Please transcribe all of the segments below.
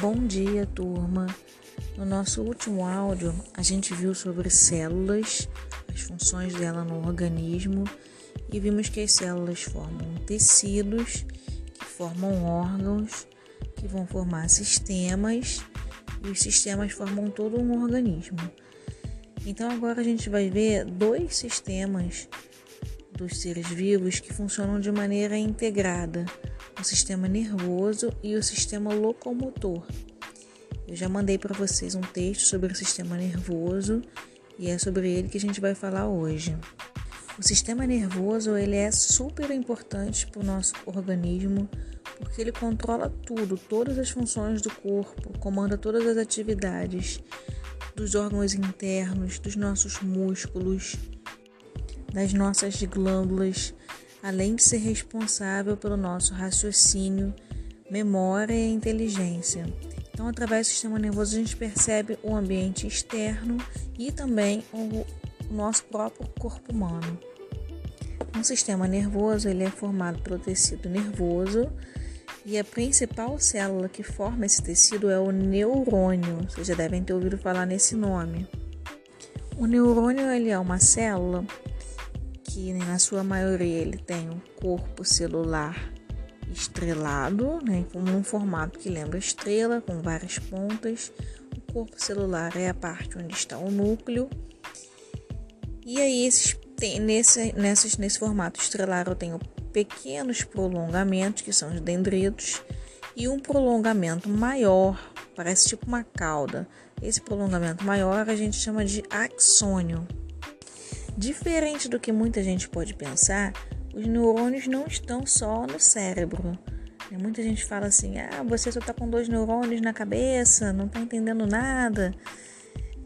Bom dia, turma. No nosso último áudio, a gente viu sobre células, as funções dela no organismo e vimos que as células formam tecidos, que formam órgãos, que vão formar sistemas e os sistemas formam todo um organismo. Então agora a gente vai ver dois sistemas dos seres vivos que funcionam de maneira integrada sistema nervoso e o sistema locomotor. Eu já mandei para vocês um texto sobre o sistema nervoso e é sobre ele que a gente vai falar hoje. O sistema nervoso ele é super importante para o nosso organismo porque ele controla tudo, todas as funções do corpo, comanda todas as atividades dos órgãos internos, dos nossos músculos, das nossas glândulas, além de ser responsável pelo nosso raciocínio, memória e inteligência. Então, através do sistema nervoso, a gente percebe o ambiente externo e também o nosso próprio corpo humano. O sistema nervoso ele é formado pelo tecido nervoso e a principal célula que forma esse tecido é o neurônio. Vocês já devem ter ouvido falar nesse nome. O neurônio ele é uma célula que na sua maioria ele tem um corpo celular estrelado, né, com um formato que lembra estrela, com várias pontas. O corpo celular é a parte onde está o núcleo. E aí esses tem, nesse, nesse, nesse formato estrelar eu tenho pequenos prolongamentos, que são os dendritos, e um prolongamento maior, parece tipo uma cauda. Esse prolongamento maior a gente chama de axônio. Diferente do que muita gente pode pensar, os neurônios não estão só no cérebro. Muita gente fala assim: ah, você só está com dois neurônios na cabeça, não está entendendo nada.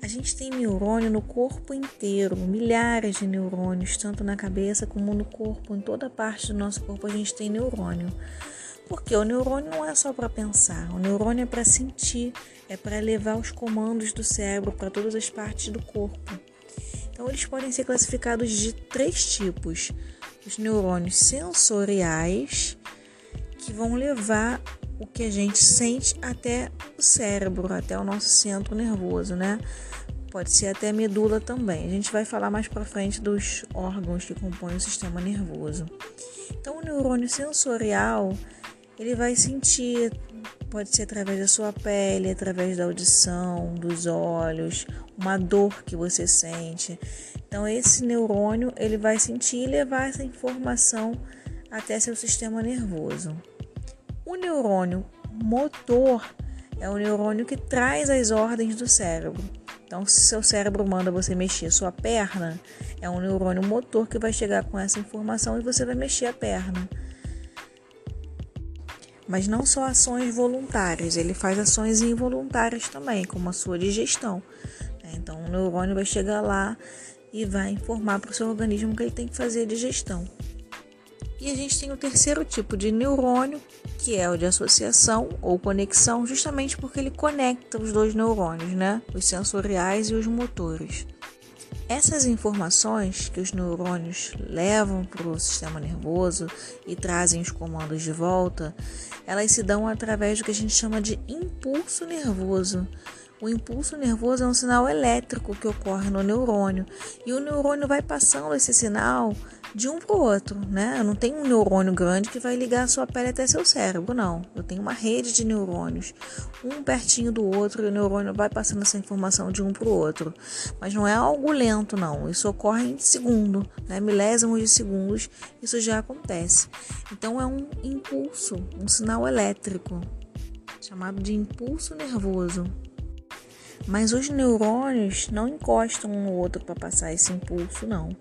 A gente tem neurônio no corpo inteiro, milhares de neurônios, tanto na cabeça como no corpo, em toda parte do nosso corpo a gente tem neurônio. Porque o neurônio não é só para pensar, o neurônio é para sentir, é para levar os comandos do cérebro para todas as partes do corpo. Então, eles podem ser classificados de três tipos: os neurônios sensoriais, que vão levar o que a gente sente até o cérebro, até o nosso centro nervoso, né? Pode ser até a medula também. A gente vai falar mais para frente dos órgãos que compõem o sistema nervoso. Então, o neurônio sensorial, ele vai sentir, pode ser através da sua pele, através da audição, dos olhos, uma dor que você sente. Então esse neurônio ele vai sentir e levar essa informação até seu sistema nervoso. O neurônio motor é o neurônio que traz as ordens do cérebro. Então, se seu cérebro manda você mexer sua perna, é um neurônio motor que vai chegar com essa informação e você vai mexer a perna. Mas não só ações voluntárias, ele faz ações involuntárias também, como a sua digestão. Então, o neurônio vai chegar lá e vai informar para o seu organismo que ele tem que fazer a digestão. E a gente tem o terceiro tipo de neurônio, que é o de associação ou conexão, justamente porque ele conecta os dois neurônios, né? Os sensoriais e os motores. Essas informações que os neurônios levam para o sistema nervoso e trazem os comandos de volta, elas se dão através do que a gente chama de impulso nervoso. O impulso nervoso é um sinal elétrico que ocorre no neurônio e o neurônio vai passando esse sinal de um para o outro, né? Não tenho um neurônio grande que vai ligar a sua pele até seu cérebro, não. Eu tenho uma rede de neurônios, um pertinho do outro, e o neurônio vai passando essa informação de um para o outro. Mas não é algo lento, não. Isso ocorre em segundo, né? milésimos de segundos, isso já acontece. Então é um impulso, um sinal elétrico, chamado de impulso nervoso. Mas os neurônios não encostam um no outro para passar esse impulso, não.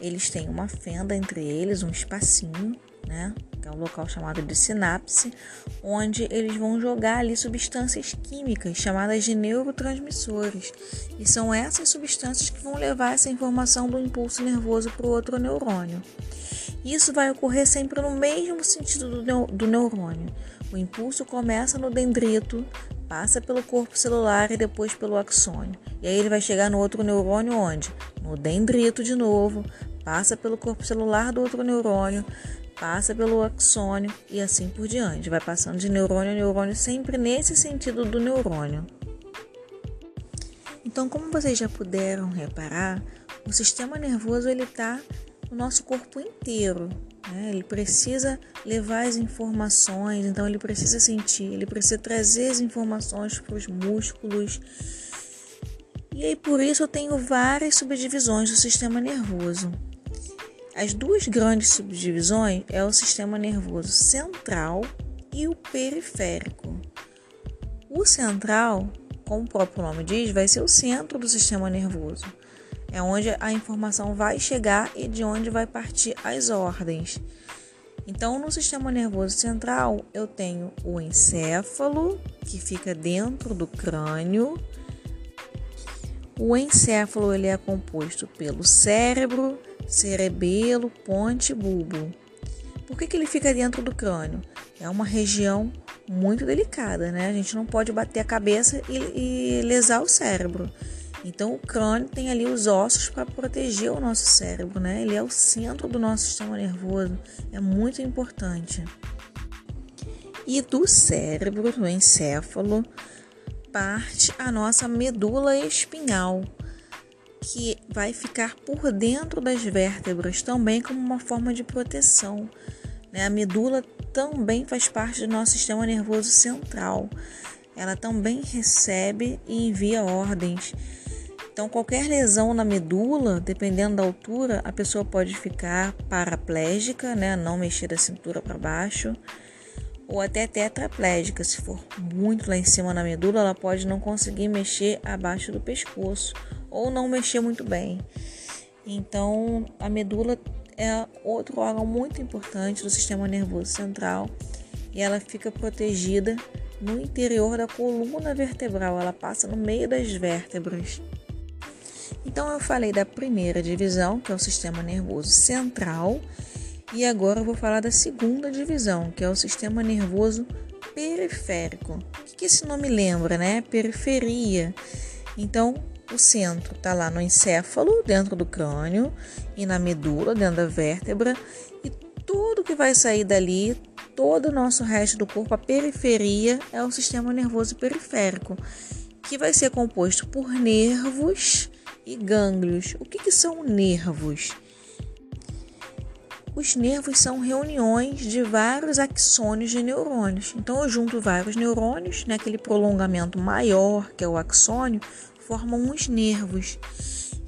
Eles têm uma fenda entre eles, um espacinho, né? Que é um local chamado de sinapse, onde eles vão jogar ali substâncias químicas chamadas de neurotransmissores. E são essas substâncias que vão levar essa informação do impulso nervoso para o outro neurônio. Isso vai ocorrer sempre no mesmo sentido do, do neurônio. O impulso começa no dendrito, passa pelo corpo celular e depois pelo axônio. E aí ele vai chegar no outro neurônio onde? No dendrito de novo, passa pelo corpo celular do outro neurônio, passa pelo axônio e assim por diante. Vai passando de neurônio a neurônio, sempre nesse sentido do neurônio. Então, como vocês já puderam reparar, o sistema nervoso ele está no nosso corpo inteiro. Né? Ele precisa levar as informações, então ele precisa sentir, ele precisa trazer as informações para os músculos. E aí por isso eu tenho várias subdivisões do sistema nervoso. As duas grandes subdivisões é o sistema nervoso central e o periférico. O central, como o próprio nome diz, vai ser o centro do sistema nervoso. É onde a informação vai chegar e de onde vai partir as ordens. Então, no sistema nervoso central, eu tenho o encéfalo, que fica dentro do crânio. O encéfalo ele é composto pelo cérebro, cerebelo, ponte e bulbo. Por que, que ele fica dentro do crânio? É uma região muito delicada, né? A gente não pode bater a cabeça e, e lesar o cérebro. Então, o crânio tem ali os ossos para proteger o nosso cérebro, né? Ele é o centro do nosso sistema nervoso, é muito importante. E do cérebro, do encéfalo, parte a nossa medula espinhal que vai ficar por dentro das vértebras também como uma forma de proteção. Né? A medula também faz parte do nosso sistema nervoso central. Ela também recebe e envia ordens. Então, qualquer lesão na medula, dependendo da altura, a pessoa pode ficar paraplégica, né? não mexer da cintura para baixo, ou até tetraplégica. Se for muito lá em cima na medula, ela pode não conseguir mexer abaixo do pescoço ou não mexer muito bem. Então, a medula é outro órgão muito importante do sistema nervoso central e ela fica protegida no interior da coluna vertebral, ela passa no meio das vértebras. Então, eu falei da primeira divisão, que é o sistema nervoso central, e agora eu vou falar da segunda divisão, que é o sistema nervoso periférico. O que esse nome lembra, né? Periferia. Então, o centro está lá no encéfalo, dentro do crânio, e na medula, dentro da vértebra, e tudo que vai sair dali, todo o nosso resto do corpo, a periferia, é o sistema nervoso periférico, que vai ser composto por nervos e gânglios. O que, que são nervos? Os nervos são reuniões de vários axônios de neurônios. Então, eu junto vários neurônios, naquele né, prolongamento maior, que é o axônio, formam uns nervos.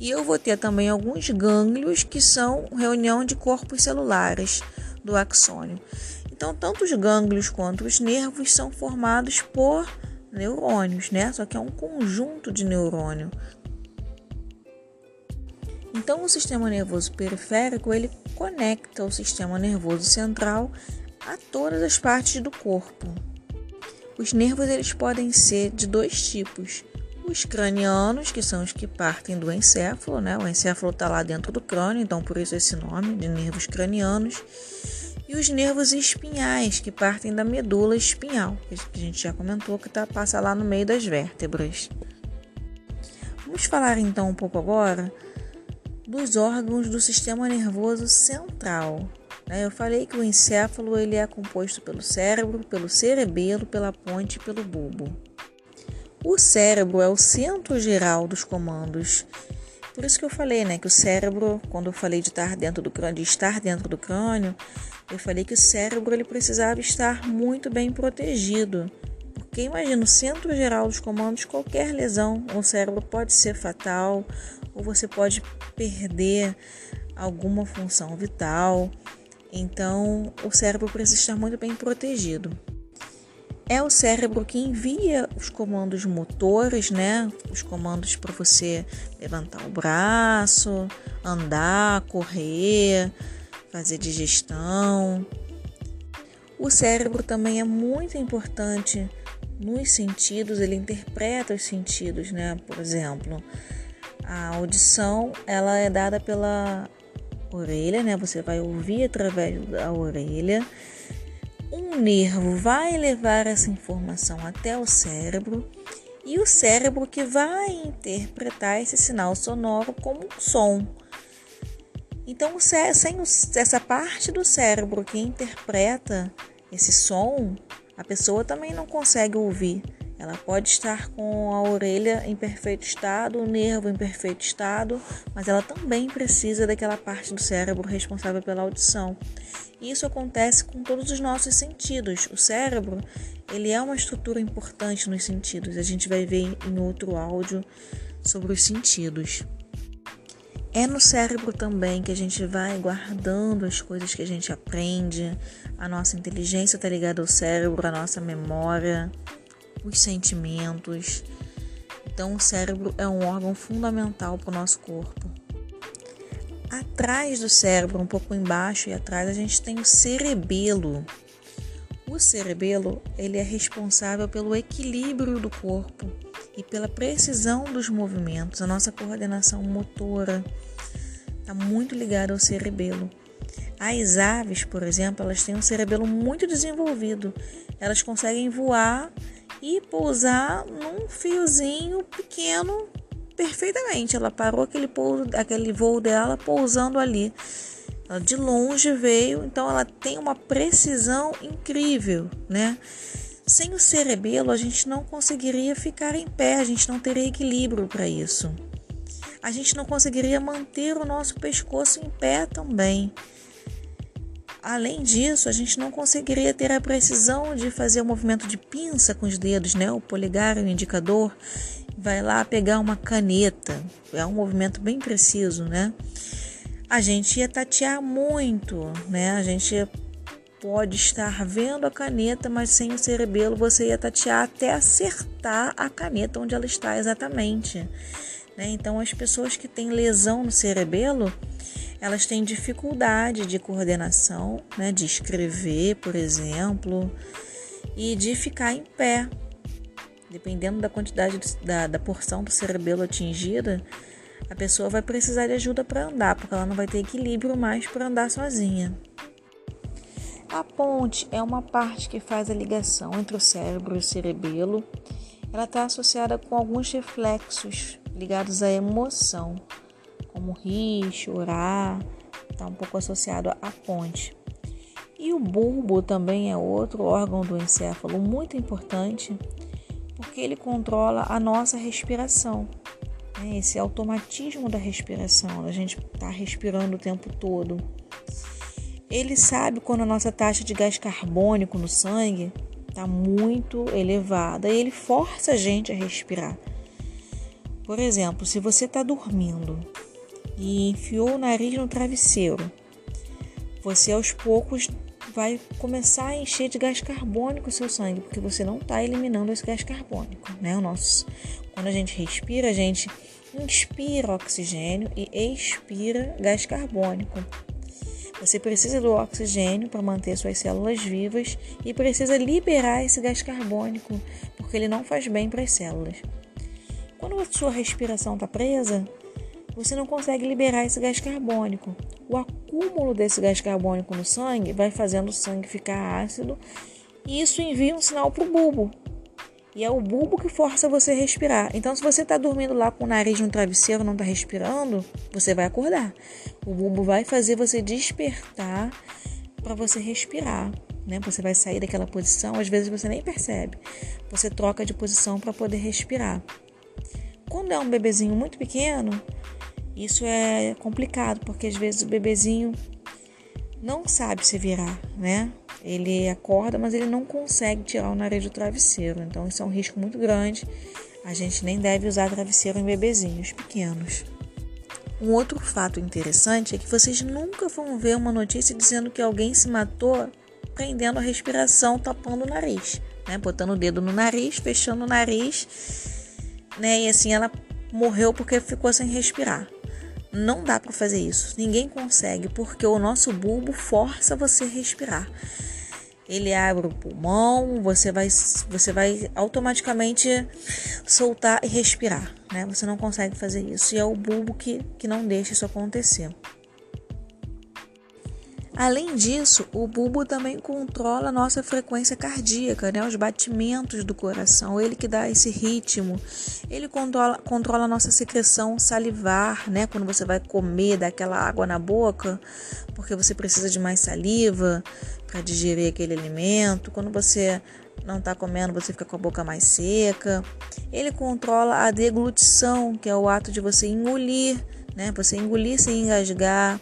E eu vou ter também alguns gânglios que são reunião de corpos celulares do axônio. Então, tanto os gânglios quanto os nervos são formados por neurônios, né? Só que é um conjunto de neurônio. Então, o sistema nervoso periférico ele conecta o sistema nervoso central a todas as partes do corpo. Os nervos eles podem ser de dois tipos: os cranianos, que são os que partem do encéfalo, né? O encéfalo está lá dentro do crânio, então por isso esse nome de nervos cranianos. E os nervos espinhais, que partem da medula espinhal, que a gente já comentou que tá, passa lá no meio das vértebras. Vamos falar então um pouco agora dos órgãos do sistema nervoso central. Né? Eu falei que o encéfalo ele é composto pelo cérebro, pelo cerebelo, pela ponte e pelo bulbo. O cérebro é o centro geral dos comandos. Por isso que eu falei, né, que o cérebro, quando eu falei de estar dentro do crânio, de estar dentro do crânio, eu falei que o cérebro ele precisava estar muito bem protegido. Porque imagina, o centro geral dos comandos, qualquer lesão no cérebro pode ser fatal, ou você pode perder alguma função vital. Então, o cérebro precisa estar muito bem protegido é o cérebro que envia os comandos motores, né? Os comandos para você levantar o braço, andar, correr, fazer digestão. O cérebro também é muito importante nos sentidos, ele interpreta os sentidos, né? Por exemplo, a audição, ela é dada pela orelha, né? Você vai ouvir através da orelha um nervo vai levar essa informação até o cérebro e o cérebro que vai interpretar esse sinal sonoro como um som. Então, sem essa parte do cérebro que interpreta esse som, a pessoa também não consegue ouvir. Ela pode estar com a orelha em perfeito estado, o nervo em perfeito estado, mas ela também precisa daquela parte do cérebro responsável pela audição. Isso acontece com todos os nossos sentidos. O cérebro, ele é uma estrutura importante nos sentidos. A gente vai ver em outro áudio sobre os sentidos. É no cérebro também que a gente vai guardando as coisas que a gente aprende. A nossa inteligência está ligada ao cérebro, a nossa memória, os sentimentos. Então, o cérebro é um órgão fundamental para o nosso corpo. Atrás do cérebro, um pouco embaixo e atrás, a gente tem o cerebelo. O cerebelo ele é responsável pelo equilíbrio do corpo e pela precisão dos movimentos, a nossa coordenação motora está muito ligada ao cerebelo. As aves, por exemplo, elas têm um cerebelo muito desenvolvido. Elas conseguem voar e pousar num fiozinho pequeno perfeitamente. Ela parou aquele, pouso, aquele voo dela pousando ali. Ela de longe veio, então ela tem uma precisão incrível, né? Sem o cerebelo, a gente não conseguiria ficar em pé, a gente não teria equilíbrio para isso. A gente não conseguiria manter o nosso pescoço em pé também. Além disso, a gente não conseguiria ter a precisão de fazer o movimento de pinça com os dedos, né? O polegar e o indicador. Vai lá pegar uma caneta. É um movimento bem preciso, né? A gente ia tatear muito, né? A gente pode estar vendo a caneta, mas sem o cerebelo você ia tatear até acertar a caneta onde ela está exatamente. Né? Então, as pessoas que têm lesão no cerebelo, elas têm dificuldade de coordenação, né? de escrever, por exemplo, e de ficar em pé. Dependendo da quantidade da, da porção do cerebelo atingida, a pessoa vai precisar de ajuda para andar, porque ela não vai ter equilíbrio mais para andar sozinha. A ponte é uma parte que faz a ligação entre o cérebro e o cerebelo. Ela está associada com alguns reflexos ligados à emoção, como rir, chorar, está um pouco associado à ponte. E o bulbo também é outro órgão do encéfalo muito importante, porque ele controla a nossa respiração. Né? Esse automatismo da respiração, a gente está respirando o tempo todo. Ele sabe quando a nossa taxa de gás carbônico no sangue está muito elevada e ele força a gente a respirar. Por exemplo, se você está dormindo e enfiou o nariz no travesseiro, você aos poucos vai começar a encher de gás carbônico o seu sangue, porque você não está eliminando esse gás carbônico, né? O nosso, quando a gente respira, a gente inspira oxigênio e expira gás carbônico. Você precisa do oxigênio para manter suas células vivas e precisa liberar esse gás carbônico, porque ele não faz bem para as células. Quando a sua respiração está presa, você não consegue liberar esse gás carbônico. O acúmulo desse gás carbônico no sangue vai fazendo o sangue ficar ácido e isso envia um sinal para o bulbo, e é o bulbo que força você a respirar. Então, se você está dormindo lá com o nariz no travesseiro, não está respirando, você vai acordar. O bulbo vai fazer você despertar para você respirar. Né? Você vai sair daquela posição, às vezes você nem percebe. Você troca de posição para poder respirar. Quando é um bebezinho muito pequeno, isso é complicado, porque às vezes o bebezinho não sabe se virar, né? Ele acorda, mas ele não consegue tirar o nariz do travesseiro. Então, isso é um risco muito grande. A gente nem deve usar travesseiro em bebezinhos pequenos. Um outro fato interessante é que vocês nunca vão ver uma notícia dizendo que alguém se matou prendendo a respiração, tapando o nariz, né? Botando o dedo no nariz, fechando o nariz, né? E assim ela morreu porque ficou sem respirar. Não dá para fazer isso. Ninguém consegue, porque o nosso bulbo força você a respirar ele abre o pulmão, você vai, você vai automaticamente soltar e respirar, né? Você não consegue fazer isso e é o bulbo que, que não deixa isso acontecer. Além disso, o bulbo também controla a nossa frequência cardíaca, né? os batimentos do coração, ele que dá esse ritmo. Ele controla, controla a nossa secreção salivar, né? quando você vai comer, dá aquela água na boca, porque você precisa de mais saliva para digerir aquele alimento. Quando você não está comendo, você fica com a boca mais seca. Ele controla a deglutição, que é o ato de você engolir, né? Você engolir sem engasgar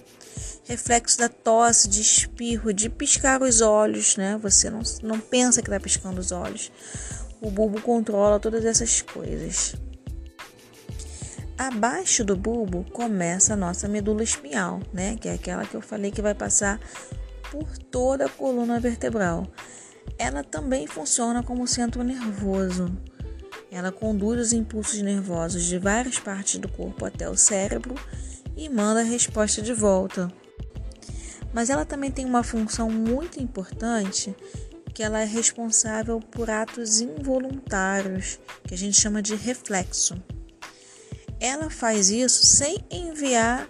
reflexo da tosse, de espirro, de piscar os olhos, né? Você não, não pensa que está piscando os olhos. O bulbo controla todas essas coisas. Abaixo do bulbo começa a nossa medula espinhal, né? Que é aquela que eu falei que vai passar por toda a coluna vertebral. Ela também funciona como centro nervoso. Ela conduz os impulsos nervosos de várias partes do corpo até o cérebro e manda a resposta de volta mas ela também tem uma função muito importante que ela é responsável por atos involuntários, que a gente chama de reflexo. Ela faz isso sem enviar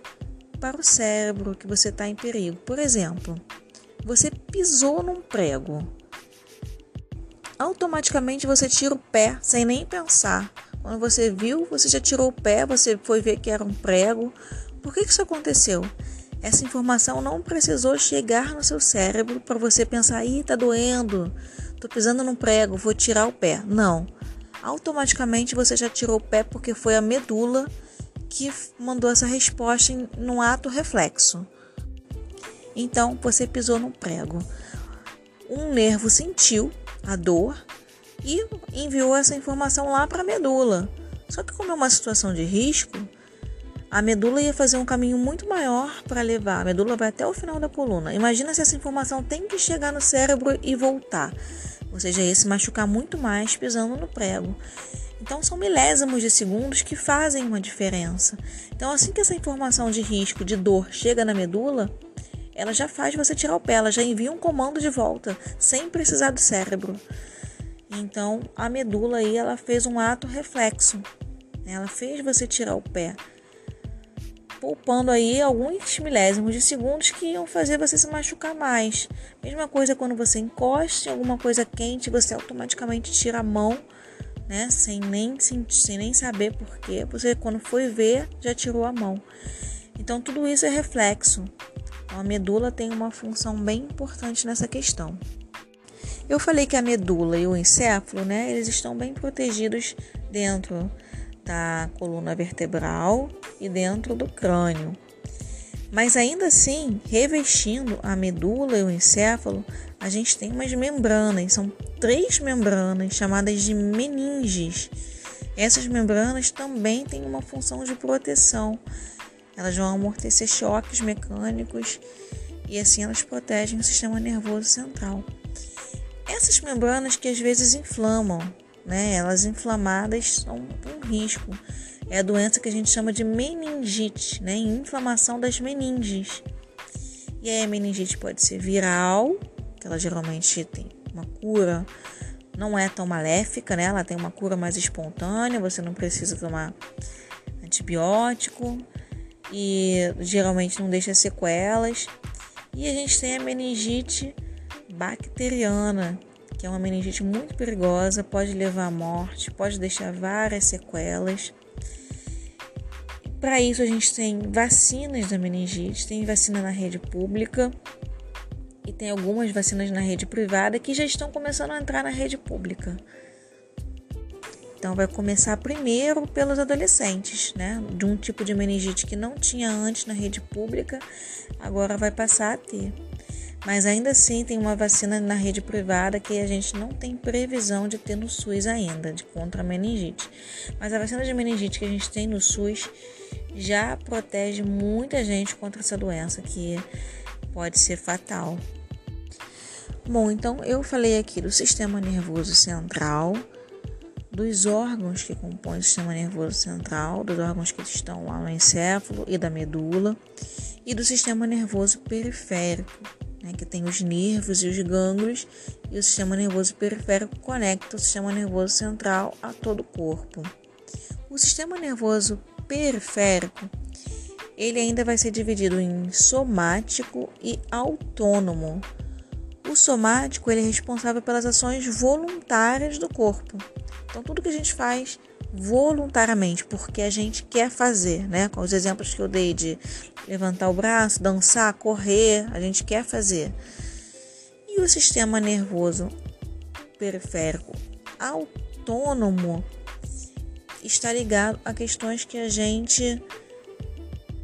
para o cérebro que você está em perigo. Por exemplo, você pisou num prego. Automaticamente você tira o pé sem nem pensar. Quando você viu, você já tirou o pé, você foi ver que era um prego. Por que isso aconteceu? Essa informação não precisou chegar no seu cérebro para você pensar: ih, tá doendo, tô pisando num prego, vou tirar o pé. Não. Automaticamente você já tirou o pé porque foi a medula que mandou essa resposta em num ato reflexo. Então você pisou no prego. Um nervo sentiu a dor e enviou essa informação lá para a medula. Só que como é uma situação de risco, a medula ia fazer um caminho muito maior para levar. A medula vai até o final da coluna. Imagina se essa informação tem que chegar no cérebro e voltar. Ou seja, ia se machucar muito mais pisando no prego. Então são milésimos de segundos que fazem uma diferença. Então assim que essa informação de risco, de dor chega na medula, ela já faz você tirar o pé, ela já envia um comando de volta, sem precisar do cérebro. Então a medula aí ela fez um ato reflexo. Ela fez você tirar o pé poupando aí alguns milésimos de segundos que iam fazer você se machucar mais. Mesma coisa quando você encosta em alguma coisa quente, você automaticamente tira a mão, né, sem nem sem, sem nem saber porquê. Você quando foi ver já tirou a mão. Então tudo isso é reflexo. Então, a medula tem uma função bem importante nessa questão. Eu falei que a medula e o encéfalo, né, eles estão bem protegidos dentro da coluna vertebral e dentro do crânio. Mas ainda assim, revestindo a medula e o encéfalo, a gente tem umas membranas, são três membranas chamadas de meninges. Essas membranas também têm uma função de proteção. Elas vão amortecer choques mecânicos e assim elas protegem o sistema nervoso central. Essas membranas que às vezes inflamam, né? Elas inflamadas são um risco. É a doença que a gente chama de meningite, né? Inflamação das meninges. E aí a meningite pode ser viral, que ela geralmente tem uma cura, não é tão maléfica, né? Ela tem uma cura mais espontânea, você não precisa tomar antibiótico e geralmente não deixa sequelas. E a gente tem a meningite bacteriana, que é uma meningite muito perigosa, pode levar à morte, pode deixar várias sequelas. Para isso a gente tem vacinas da meningite, tem vacina na rede pública e tem algumas vacinas na rede privada que já estão começando a entrar na rede pública. Então vai começar primeiro pelos adolescentes, né? De um tipo de meningite que não tinha antes na rede pública, agora vai passar a ter. Mas ainda assim tem uma vacina na rede privada que a gente não tem previsão de ter no SUS ainda, de contra a meningite. Mas a vacina de meningite que a gente tem no SUS já protege muita gente contra essa doença que pode ser fatal. Bom, então eu falei aqui do sistema nervoso central, dos órgãos que compõem o sistema nervoso central, dos órgãos que estão lá no encéfalo e da medula, e do sistema nervoso periférico, né, que tem os nervos e os gânglios, e o sistema nervoso periférico conecta o sistema nervoso central a todo o corpo. O sistema nervoso periférico ele ainda vai ser dividido em somático e autônomo. O somático ele é responsável pelas ações voluntárias do corpo. Então, tudo que a gente faz voluntariamente, porque a gente quer fazer, né? Com os exemplos que eu dei de levantar o braço, dançar, correr, a gente quer fazer. E o sistema nervoso periférico autônomo está ligado a questões que a gente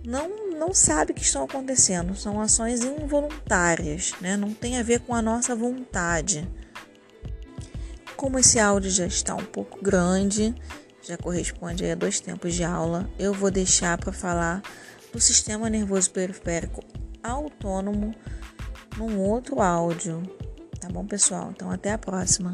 não, não sabe que estão acontecendo. São ações involuntárias, né? não tem a ver com a nossa vontade. Como esse áudio já está um pouco grande, já corresponde a dois tempos de aula, eu vou deixar para falar do sistema nervoso periférico autônomo num outro áudio. Tá bom, pessoal? Então, até a próxima.